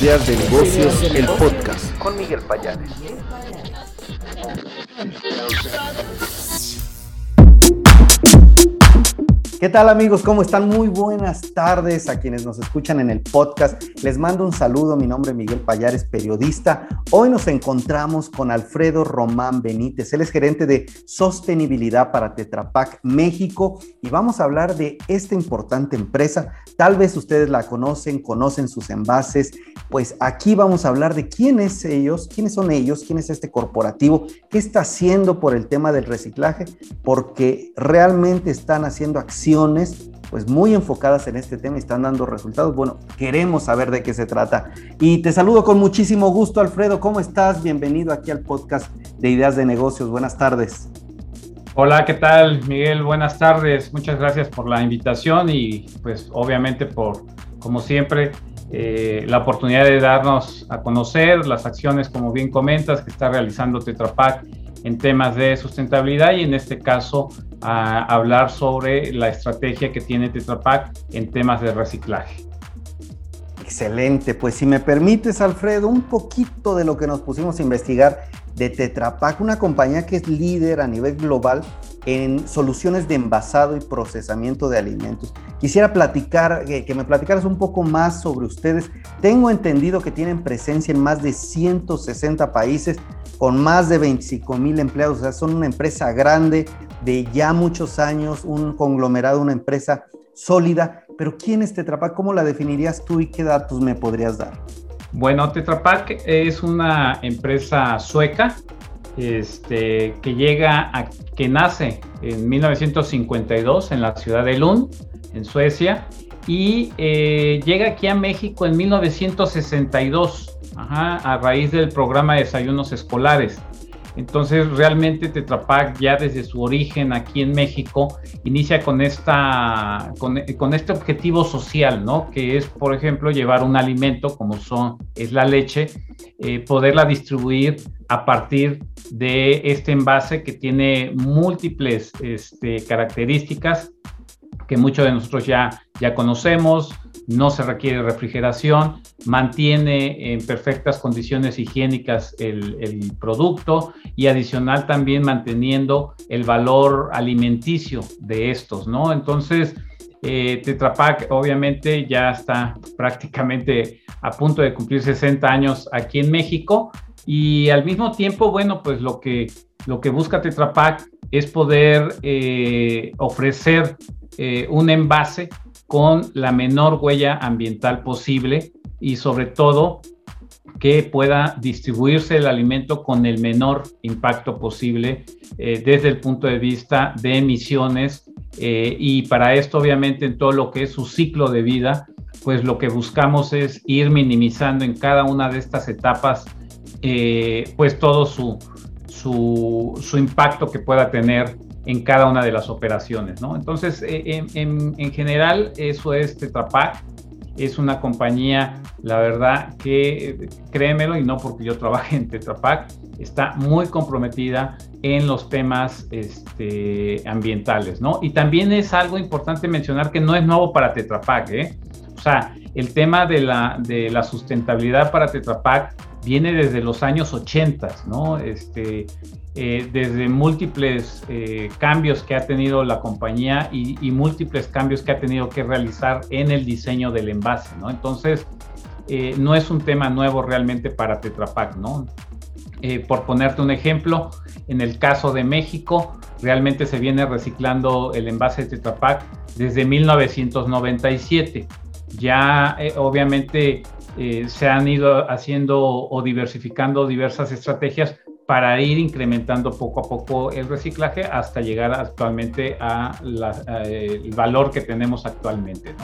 Ideas de Negocios, el podcast. Con Miguel Payares. ¿Qué tal amigos? ¿Cómo están? Muy buenas tardes a quienes nos escuchan en el podcast. Les mando un saludo. Mi nombre es Miguel Payares, periodista. Hoy nos encontramos con Alfredo Román Benítez. Él es gerente de sostenibilidad para Tetra Pak México y vamos a hablar de esta importante empresa. Tal vez ustedes la conocen, conocen sus envases. Pues aquí vamos a hablar de quién es ellos, quiénes son ellos, quién es este corporativo, qué está haciendo por el tema del reciclaje, porque realmente están haciendo acciones pues muy enfocadas en este tema y están dando resultados. Bueno, queremos saber de qué se trata. Y te saludo con muchísimo gusto, Alfredo. ¿Cómo estás? Bienvenido aquí al podcast de Ideas de Negocios. Buenas tardes. Hola, ¿qué tal, Miguel? Buenas tardes. Muchas gracias por la invitación y pues obviamente por, como siempre, eh, la oportunidad de darnos a conocer las acciones, como bien comentas, que está realizando Tetra Pak en temas de sustentabilidad y en este caso hablar sobre la estrategia que tiene Tetra Pak en temas de reciclaje. Excelente, pues si me permites Alfredo, un poquito de lo que nos pusimos a investigar de Tetra Pak, una compañía que es líder a nivel global en soluciones de envasado y procesamiento de alimentos. Quisiera platicar, que, me platicaras un poco más sobre ustedes. Tengo entendido que tienen presencia en más de 160 países con más de 25 mil empleados. O sea, son una empresa grande de ya muchos años, un conglomerado, una empresa sólida. Pero ¿quién es Tetra Pak? ¿Cómo la definirías tú y qué datos me podrías dar? Bueno, Tetra Pak es una empresa sueca este, que llega que nace en 1952 en la ciudad de Lund, en Suecia, y eh, llega aquí a México en 1962, a raíz del programa de desayunos escolares. Entonces, realmente Tetra Pak ya desde su origen aquí en México inicia con, esta, con, este objetivo social, ¿no? Que es, por ejemplo, llevar un alimento como son, es la leche, eh, poderla distribuir a partir de este envase que tiene múltiples este, características que muchos de nosotros ya, ya conocemos, no se requiere refrigeración, mantiene en perfectas condiciones higiénicas el, producto y adicional también manteniendo el valor alimenticio de estos, ¿no? Entonces, eh, Tetra Pak obviamente ya está prácticamente a punto de cumplir 60 años aquí en México y al mismo tiempo, bueno, pues lo que, lo que busca Tetra Pak es poder eh, ofrecer eh, un envase con la menor huella ambiental posible y sobre todo que pueda distribuirse el alimento con el menor impacto posible eh, desde el punto de vista de emisiones eh, y para esto obviamente en todo lo que es su ciclo de vida pues lo que buscamos es ir minimizando en cada una de estas etapas eh, pues todo su, su, su impacto que pueda tener en cada una de las operaciones, ¿no? Entonces, eh, en, general, eso es Tetra Pak. Es una compañía, la verdad, que créemelo, y no porque yo trabaje en Tetra Pak, está muy comprometida en los temas este, ambientales, ¿no? Y también es algo importante mencionar que no es nuevo para Tetra Pak, ¿eh? O sea, el tema de la, de la sustentabilidad para Tetra Pak viene desde los años 80, ¿no? Este, eh, desde múltiples eh, cambios que ha tenido la compañía y, múltiples cambios que ha tenido que realizar en el diseño del envase, ¿no? Entonces, eh, no es un tema nuevo realmente para Tetra Pak, ¿no? por ponerte un ejemplo, en el caso de México, realmente se viene reciclando el envase de Tetra Pak desde 1997. Ya obviamente se han ido haciendo o diversificando diversas estrategias para ir incrementando poco a poco el reciclaje hasta llegar actualmente a, el valor que tenemos actualmente.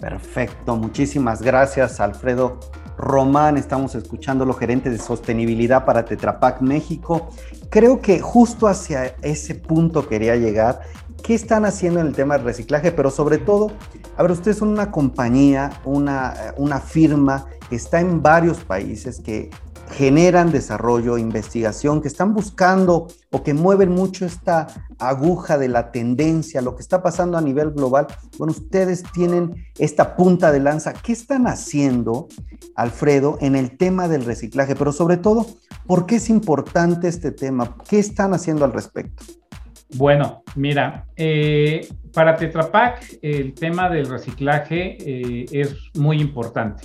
Perfecto, muchísimas gracias Alfredo Román, estamos escuchando los gerentes de sostenibilidad para Tetra Pak México. Creo que justo hacia ese punto quería llegar. ¿Qué están haciendo en el tema del reciclaje? Pero sobre todo, a ver, ustedes son una compañía, una, una firma que está en varios países, que generan desarrollo, investigación, que están buscando o que mueven mucho esta aguja de la tendencia, lo que está pasando a nivel global. Bueno, ustedes tienen esta punta de lanza. ¿Qué están haciendo, Alfredo, en el tema del reciclaje? Pero sobre todo, ¿por qué es importante este tema? ¿Qué están haciendo al respecto? Bueno, mira, eh, para Tetra Pak el tema del reciclaje eh, es muy importante.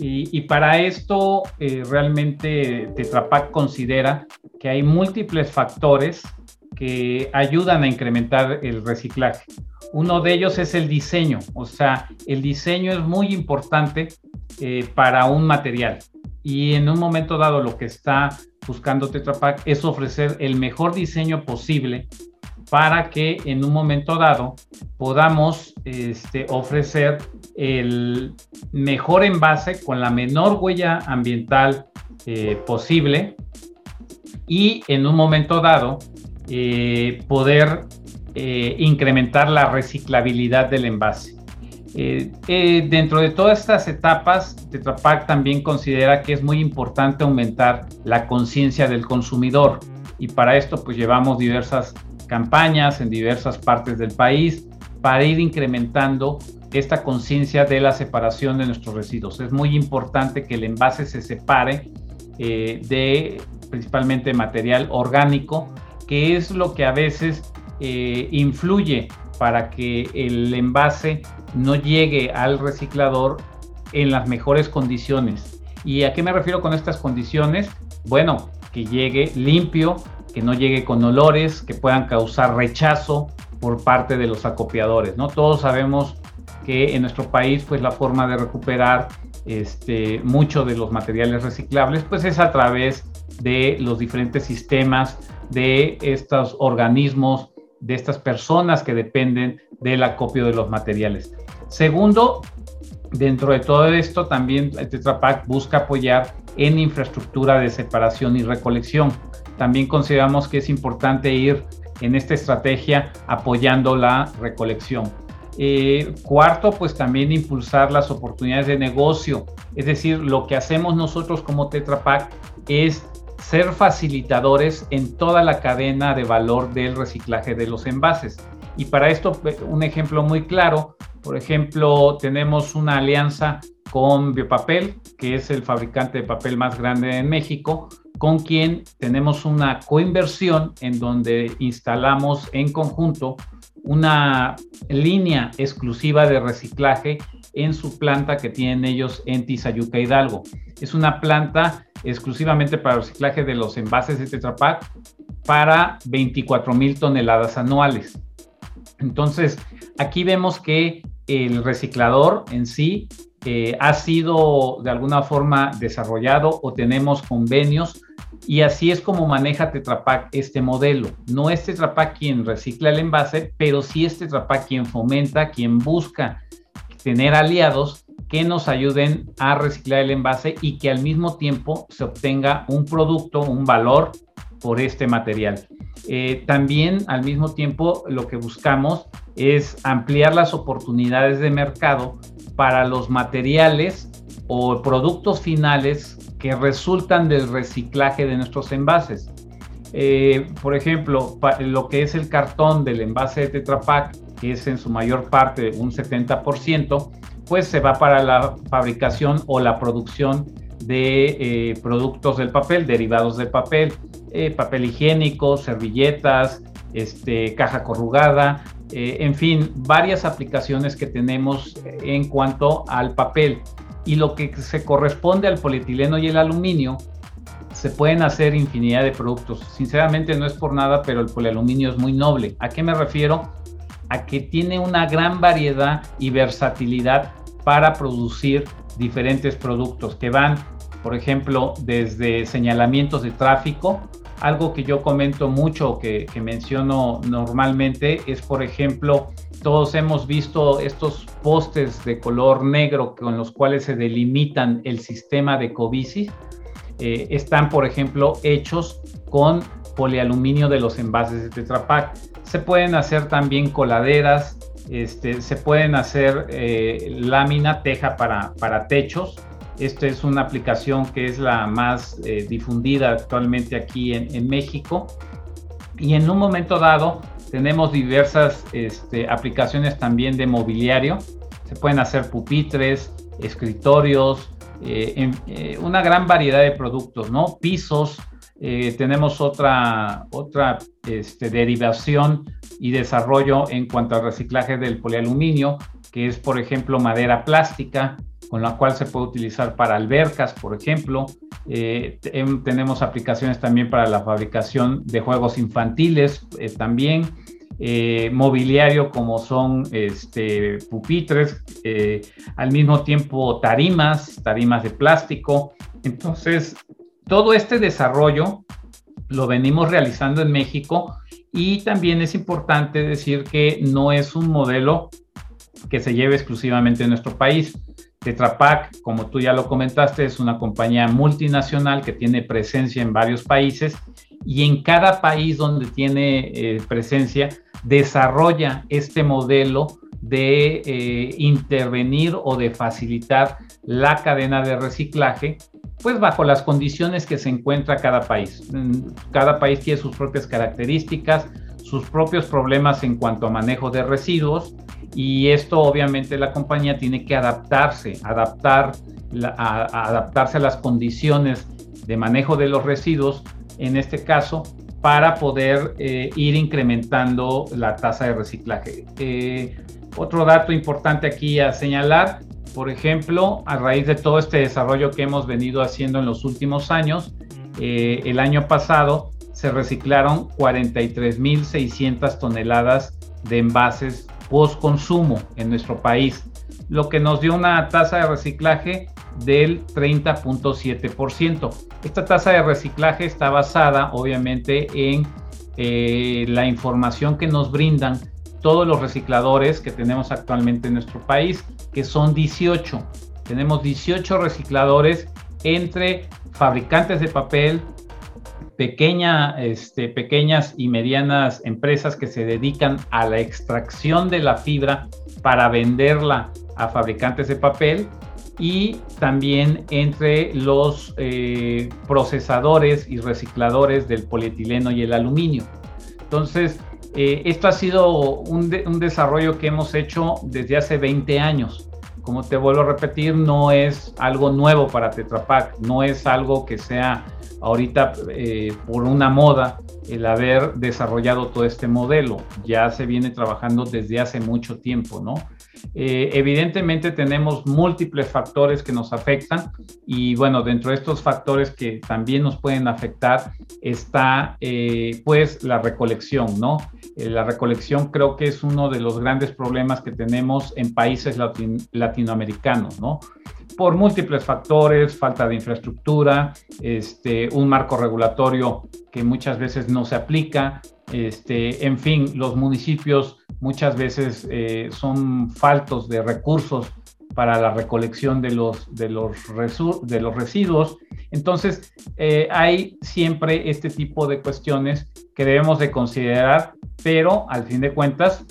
Y, para esto eh, realmente Tetra Pak considera que hay múltiples factores que ayudan a incrementar el reciclaje. Uno de ellos es el diseño, o sea, el diseño es muy importante para un material. Y en un momento dado lo que está buscando Tetra Pak es ofrecer el mejor diseño posible para que en un momento dado podamos este, ofrecer el mejor envase con la menor huella ambiental eh, posible y en un momento dado eh, poder eh, incrementar la reciclabilidad del envase. Eh, eh, dentro de todas estas etapas, Tetra Pak también considera que es muy importante aumentar la conciencia del consumidor y para esto pues llevamos diversas campañas en diversas partes del país para ir incrementando esta conciencia de la separación de nuestros residuos. Es muy importante que el envase se separe eh, de principalmente material orgánico, que es lo que a veces influye para que el envase no llegue al reciclador en las mejores condiciones. ¿Y a qué me refiero con estas condiciones? Bueno, que llegue limpio, que no llegue con olores que puedan causar rechazo por parte de los acopiadores, ¿no? Todos sabemos que en nuestro país pues la forma de recuperar este, mucho de los materiales reciclables pues es a través de los diferentes sistemas de estos organismos de estas personas que dependen del acopio de los materiales. Segundo, dentro de todo esto también Tetra Pak busca apoyar en infraestructura de separación y recolección. También consideramos que es importante ir en esta estrategia apoyando la recolección. Eh, cuarto, pues también impulsar las oportunidades de negocio. Es decir, lo que hacemos nosotros como Tetra Pak es ser facilitadores en toda la cadena de valor del reciclaje de los envases. Y para esto, un ejemplo muy claro, por ejemplo, tenemos una alianza con Biopapel, que es el fabricante de papel más grande en México, con quien tenemos una coinversión en donde instalamos en conjunto una línea exclusiva de reciclaje en su planta que tienen ellos en Tizayuca Hidalgo. Es una planta exclusivamente para reciclaje de los envases de Tetra Pak para 24 mil toneladas anuales. Entonces, aquí vemos que el reciclador en sí eh, ha sido de alguna forma desarrollado o tenemos convenios y así es como maneja Tetra Pak este modelo. No es Tetra Pak quien recicla el envase, pero sí es Tetra Pak quien fomenta, quien busca tener aliados que nos ayuden a reciclar el envase y que al mismo tiempo se obtenga un producto, un valor por este material. Eh, también al mismo tiempo lo que buscamos es ampliar las oportunidades de mercado para los materiales o productos finales que resultan del reciclaje de nuestros envases. Eh, por ejemplo, lo que es el cartón del envase de Tetra Pak, que es en su mayor parte un 70%, pues se va para la fabricación o la producción de eh, productos del papel, derivados del papel, eh, papel higiénico, servilletas, este, caja corrugada, eh, en fin, varias aplicaciones que tenemos en cuanto al papel. Y lo que se corresponde al polietileno y el aluminio, se pueden hacer infinidad de productos. Sinceramente no es por nada, pero el polialuminio es muy noble. ¿A qué me refiero? A que tiene una gran variedad y versatilidad para producir diferentes productos que van, por ejemplo, desde señalamientos de tráfico. Algo que yo comento mucho, que, menciono normalmente, es, por ejemplo, todos hemos visto estos postes de color negro con los cuales se delimitan el sistema de Covici. Eh, están, por ejemplo, hechos con polialuminio de los envases de Tetra Pak. Se pueden hacer también coladeras, este, se pueden hacer eh, lámina, teja para, para techos Esta es una aplicación que es la más eh, difundida actualmente aquí en, México. Y en un momento dado tenemos diversas este, aplicaciones también de mobiliario. Se pueden hacer pupitres, escritorios, eh, eh, una gran variedad de productos, ¿no? Pisos. tenemos otra, otra este, derivación y desarrollo en cuanto al reciclaje del polialuminio, que es, por ejemplo, madera plástica, con la cual se puede utilizar para albercas, por ejemplo. Eh, tenemos aplicaciones también para la fabricación de juegos infantiles, eh, también eh, mobiliario como son este, pupitres, al mismo tiempo tarimas, tarimas de plástico. Entonces, todo este desarrollo lo venimos realizando en México y también es importante decir que no es un modelo que se lleve exclusivamente en nuestro país. Tetra Pak, como tú ya lo comentaste, es una compañía multinacional que tiene presencia en varios países y en cada país donde tiene eh, presencia desarrolla este modelo de eh, intervenir o de facilitar la cadena de reciclaje, pues bajo las condiciones que se encuentra cada país. Mm, cada país tiene sus propias características, sus propios problemas en cuanto a manejo de residuos y esto obviamente la compañía tiene que adaptarse, adaptar, a, adaptarse a las condiciones de manejo de los residuos, en este caso, para poder eh, ir incrementando la tasa de reciclaje. Eh, otro dato importante aquí a señalar, por ejemplo, a raíz de todo este desarrollo que hemos venido haciendo en los últimos años, eh, el año pasado se reciclaron 43.600 toneladas de envases post consumo en nuestro país, lo que nos dio una tasa de reciclaje del 30.7%. Esta tasa de reciclaje está basada obviamente en eh, la información que nos brindan todos los recicladores que tenemos actualmente en nuestro país, que son 18. Tenemos 18 recicladores entre fabricantes de papel, pequeña, este, pequeñas y medianas empresas que se dedican a la extracción de la fibra para venderla a fabricantes de papel y también entre los eh, procesadores y recicladores del polietileno y el aluminio. Entonces, eh, esto ha sido un, un, desarrollo que hemos hecho desde hace 20 años. Como te vuelvo a repetir, no es algo nuevo para Tetra Pak, no es algo que sea ahorita eh, por una moda el haber desarrollado todo este modelo. Ya se viene trabajando desde hace mucho tiempo, ¿no? Eh, evidentemente tenemos múltiples factores que nos afectan y bueno, dentro de estos factores que también nos pueden afectar está eh, pues la recolección, ¿no? la recolección creo que es uno de los grandes problemas que tenemos en países latinoamericanos, ¿no? Por múltiples factores, falta de infraestructura, este, un marco regulatorio que muchas veces no se aplica, este, en fin, los municipios muchas veces eh, son faltos de recursos para la recolección de los, de los, de los residuos. Entonces, eh, hay siempre este tipo de cuestiones que debemos de considerar, pero al fin de cuentas,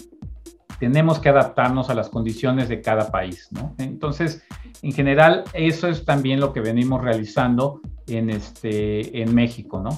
tenemos que adaptarnos a las condiciones de cada país, ¿no? Entonces, en general, eso es también lo que venimos realizando en, este, en México, ¿no?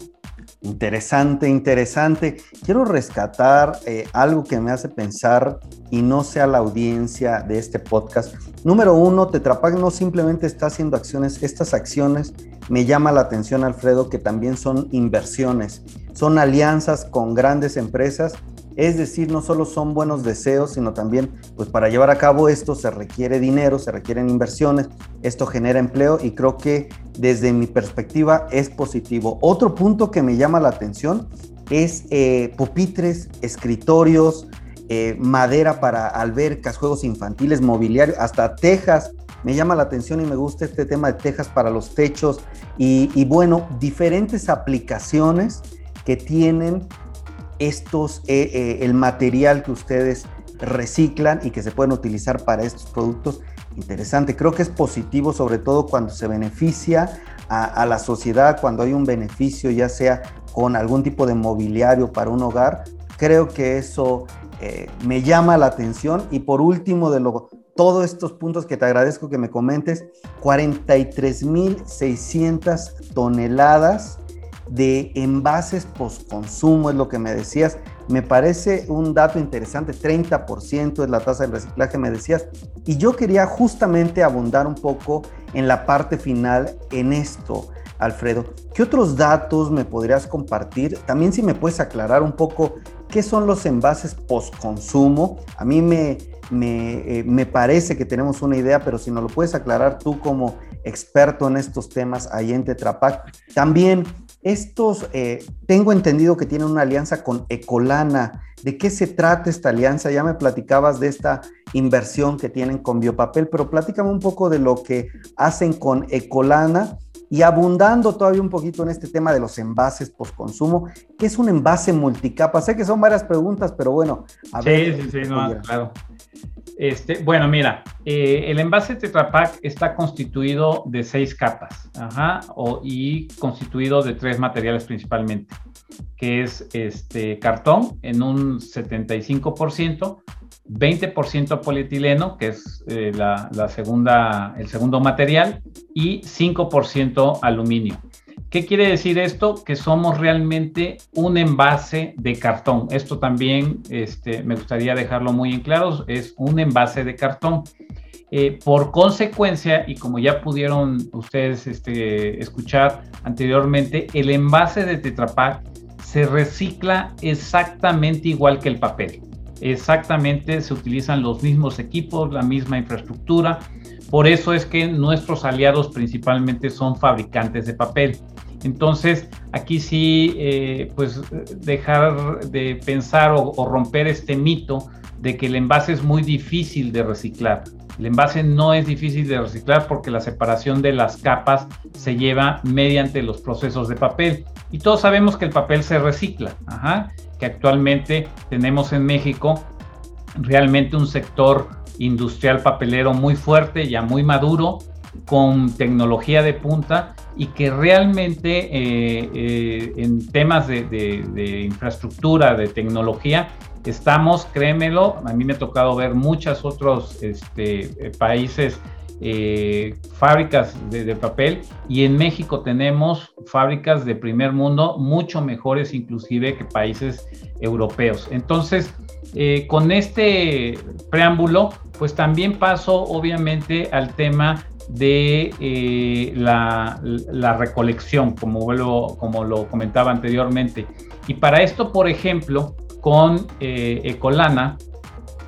Interesante, interesante. Quiero rescatar eh, algo que me hace pensar y no sea la audiencia de este podcast. Número uno, Tetrapac no simplemente está haciendo acciones, estas acciones me llama la atención, Alfredo, que también son inversiones, son alianzas con grandes empresas es decir, no solo son buenos deseos, sino también, pues para llevar a cabo esto se requiere dinero, se requieren inversiones, esto genera empleo y creo que desde mi perspectiva es positivo. Otro punto que me llama la atención es eh, pupitres, escritorios, eh, madera para albercas, juegos infantiles, mobiliario, hasta tejas. Me llama la atención y me gusta este tema de tejas para los techos y, y bueno, diferentes aplicaciones que tienen estos, eh, eh, el material que ustedes reciclan y que se pueden utilizar para estos productos. Interesante, creo que es positivo sobre todo cuando se beneficia a, la sociedad, cuando hay un beneficio ya sea con algún tipo de mobiliario para un hogar. Creo que eso eh, me llama la atención y por último de lo todos estos puntos que te agradezco que me comentes, 43.600 toneladas de envases postconsumo, es lo que me decías. Me parece un dato interesante, 30% es la tasa de reciclaje, me decías. Y yo quería justamente abundar un poco en la parte final en esto, Alfredo. ¿Qué otros datos me podrías compartir? También si me puedes aclarar un poco qué son los envases postconsumo. A mí me, me, eh, me parece que tenemos una idea, pero si nos lo puedes aclarar tú como experto en estos temas ahí en Tetrapac. También estos, eh, tengo entendido que tienen una alianza con Ecolana. ¿De qué se trata esta alianza? Ya me platicabas de esta inversión que tienen con Biopapel, pero platícame un poco de lo que hacen con Ecolana y abundando todavía un poquito en este tema de los envases postconsumo, ¿qué es un envase multicapa? Sé que son varias preguntas, pero bueno, a ver. Sí, sí, sí, claro. Este, bueno, mira, eh, el envase Tetra Pak está constituido de seis capas y constituido de tres materiales principalmente, que es este, cartón en un 75%, 20% polietileno, que es eh, la, segunda, el segundo material, y 5% aluminio. ¿Qué quiere decir esto? Que somos realmente un envase de cartón. Esto también este, me gustaría dejarlo muy en claro, es un envase de cartón. Eh, por consecuencia, y como ya pudieron ustedes este, escuchar anteriormente, el envase de Tetra Pak se recicla exactamente igual que el papel. Exactamente, se utilizan los mismos equipos, la misma infraestructura. Por eso es que nuestros aliados principalmente son fabricantes de papel. Entonces, aquí sí, eh, pues dejar de pensar o, romper este mito de que el envase es muy difícil de reciclar. El envase no es difícil de reciclar porque la separación de las capas se lleva mediante los procesos de papel. Y todos sabemos que el papel se recicla, que actualmente tenemos en México realmente un sector industrial papelero muy fuerte, ya muy maduro, con tecnología de punta y que realmente eh, eh, en temas de, infraestructura, de tecnología, estamos, créemelo, a mí me ha tocado ver muchos otros este, eh, países, fábricas de, papel y en México tenemos fábricas de primer mundo mucho mejores inclusive que países europeos. Entonces, con este preámbulo, pues también paso obviamente al tema de eh, la, recolección, como, como lo comentaba anteriormente. Y para esto, por ejemplo, con eh, Ecolana,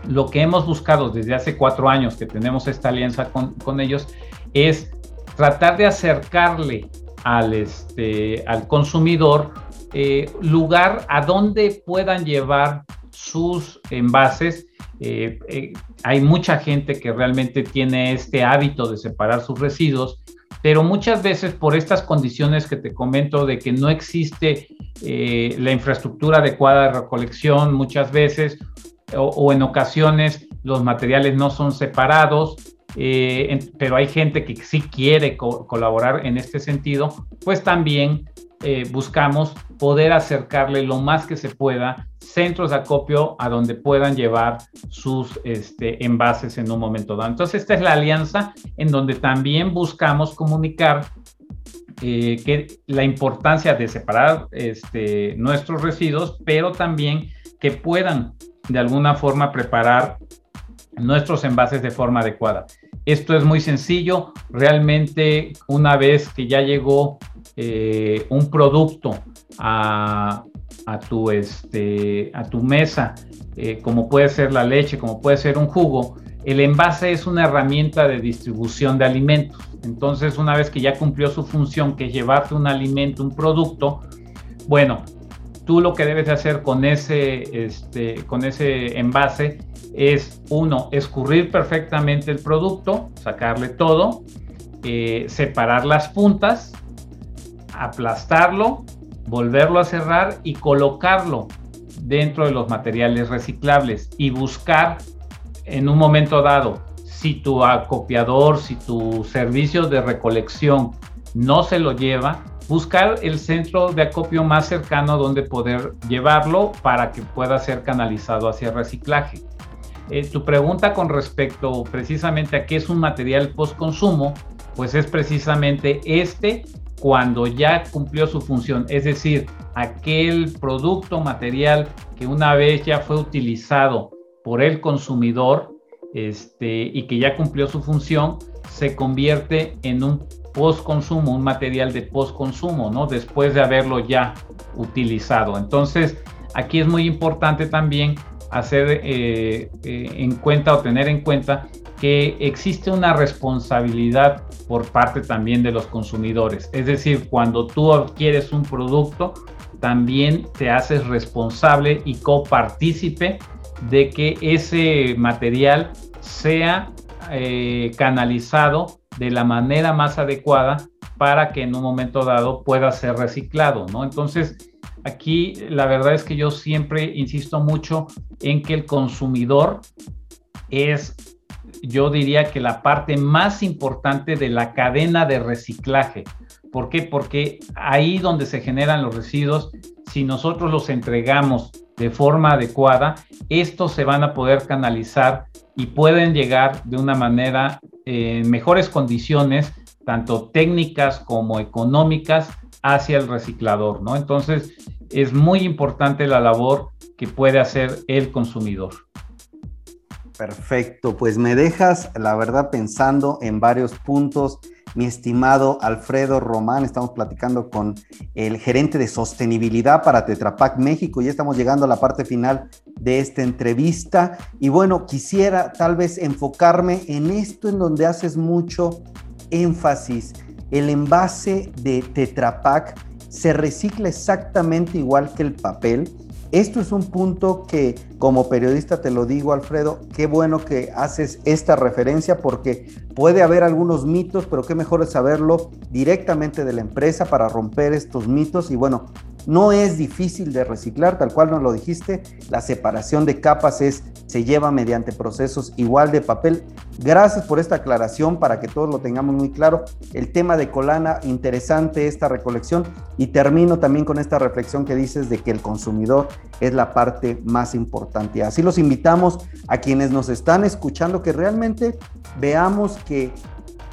lo que hemos buscado desde hace cuatro años que tenemos esta alianza con, ellos es tratar de acercarle al, este, consumidor eh, lugar a donde puedan llevar sus envases eh, eh, hay mucha gente que realmente tiene este hábito de separar sus residuos, pero muchas veces por estas condiciones que te comento de que no existe eh, la infraestructura adecuada de recolección, muchas veces o, en ocasiones los materiales no son separados, pero hay gente que sí quiere colaborar en este sentido, pues también buscamos poder acercarle lo más que se pueda centros de acopio a donde puedan llevar sus este, envases en un momento dado. Entonces, esta es la alianza en donde también buscamos comunicar eh, que la importancia de separar este, nuestros residuos, pero también que puedan de alguna forma preparar nuestros envases de forma adecuada. Esto es muy sencillo, realmente una vez que ya llegó eh, un producto a, a tu, este, a tu mesa, eh, como puede ser la leche, como puede ser un jugo, el envase es una herramienta de distribución de alimentos. Entonces, una vez que ya cumplió su función, que es llevarte un alimento, un producto, bueno, tú lo que debes de hacer con ese, este, con ese envase es, uno, escurrir perfectamente el producto, sacarle todo, eh, separar las puntas, aplastarlo volverlo a cerrar y colocarlo dentro de los materiales reciclables y buscar en un momento dado si tu acopiador, si tu servicio de recolección no se lo lleva, buscar el centro de acopio más cercano donde poder llevarlo para que pueda ser canalizado hacia reciclaje. Eh, tu pregunta con respecto precisamente a qué es un material post-consumo, pues es precisamente este cuando ya cumplió su función, es decir, aquel producto material que una vez ya fue utilizado por el consumidor este, y que ya cumplió su función, se convierte en un post-consumo, un material de post-consumo, ¿no? Después de haberlo ya utilizado. Entonces, aquí es muy importante también hacer eh, eh, en cuenta o tener en cuenta que existe una responsabilidad por parte también de los consumidores. Es decir, cuando tú adquieres un producto, también te haces responsable y copartícipe de que ese material sea eh, canalizado de la manera más adecuada para que en un momento dado pueda ser reciclado, ¿no? Entonces, aquí la verdad es que yo siempre insisto mucho en que el consumidor es yo diría que la parte más importante de la cadena de reciclaje. ¿Por qué? Porque ahí donde se generan los residuos, si nosotros los entregamos de forma adecuada, estos se van a poder canalizar y pueden llegar de una manera en mejores condiciones, tanto técnicas como económicas, hacia el reciclador, ¿no? Entonces, es muy importante la labor que puede hacer el consumidor. Perfecto, pues me dejas, la verdad, pensando en varios puntos. Mi estimado Alfredo Román, estamos platicando con el gerente de sostenibilidad para Tetrapac México y estamos llegando a la parte final de esta entrevista. Y bueno, quisiera tal vez enfocarme en esto en donde haces mucho énfasis. El envase de Tetrapac se recicla exactamente igual que el papel esto es un punto que como periodista te lo digo, Alfredo, qué bueno que haces esta referencia porque puede haber algunos mitos, pero qué mejor es saberlo directamente de la empresa para romper estos mitos. Y bueno, no es difícil de reciclar, tal cual nos lo dijiste, la separación de capas es, se lleva mediante procesos igual de papel. Gracias por esta aclaración para que todos lo tengamos muy claro. El tema de Colana, interesante esta recolección y termino también con esta reflexión que dices de que el consumidor es la parte más importante. Así los invitamos a quienes nos están escuchando que realmente veamos que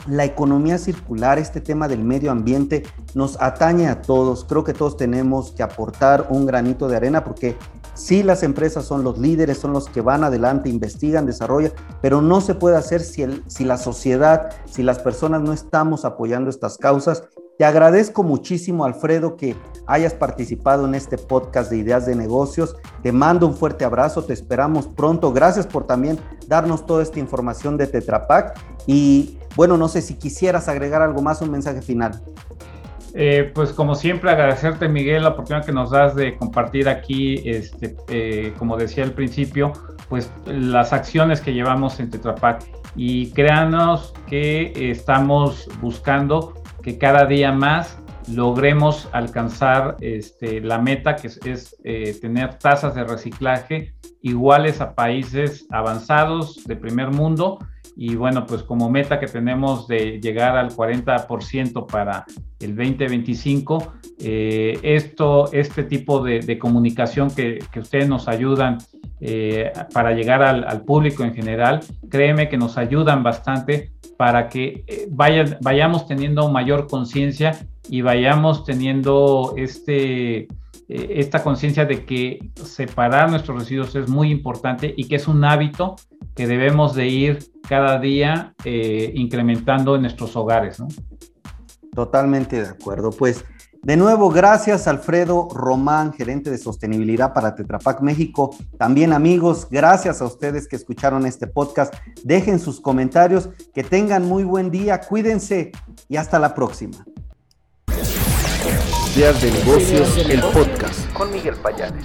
la economía circular, este tema del medio ambiente, nos atañe a todos. Creo que todos tenemos que aportar un granito de arena porque sí las empresas son los líderes, son los que van adelante, investigan, desarrollan, pero no se puede hacer si, si la sociedad, si las personas no estamos apoyando estas causas. Te agradezco muchísimo, Alfredo, que hayas participado en este podcast de ideas de negocios. Te mando un fuerte abrazo, te esperamos pronto. Gracias por también darnos toda esta información de Tetrapac y bueno, no sé si quisieras agregar algo más, un mensaje final. Eh, pues como siempre agradecerte Miguel la oportunidad que nos das de compartir aquí, este, eh, como decía al principio, pues las acciones que llevamos en Tetrapac y créanos que estamos buscando que cada día más logremos alcanzar este, la meta que es, eh, tener tasas de reciclaje iguales a países avanzados de primer mundo. Y bueno, pues como meta que tenemos de llegar al 40% para el 2025, eh, esto, este tipo de, comunicación que, ustedes nos ayudan eh, para llegar al, público en general, créeme que nos ayudan bastante para que eh, vayamos teniendo mayor conciencia y vayamos teniendo este, esta conciencia de que separar nuestros residuos es muy importante y que es un hábito que debemos de ir cada día eh, incrementando en nuestros hogares. ¿no? Totalmente de acuerdo. Pues de nuevo, gracias Alfredo Román, gerente de sostenibilidad para Tetrapac México. También amigos, gracias a ustedes que escucharon este podcast. Dejen sus comentarios, que tengan muy buen día, cuídense y hasta la próxima. Ideas de negocios, el podcast con Miguel Payares.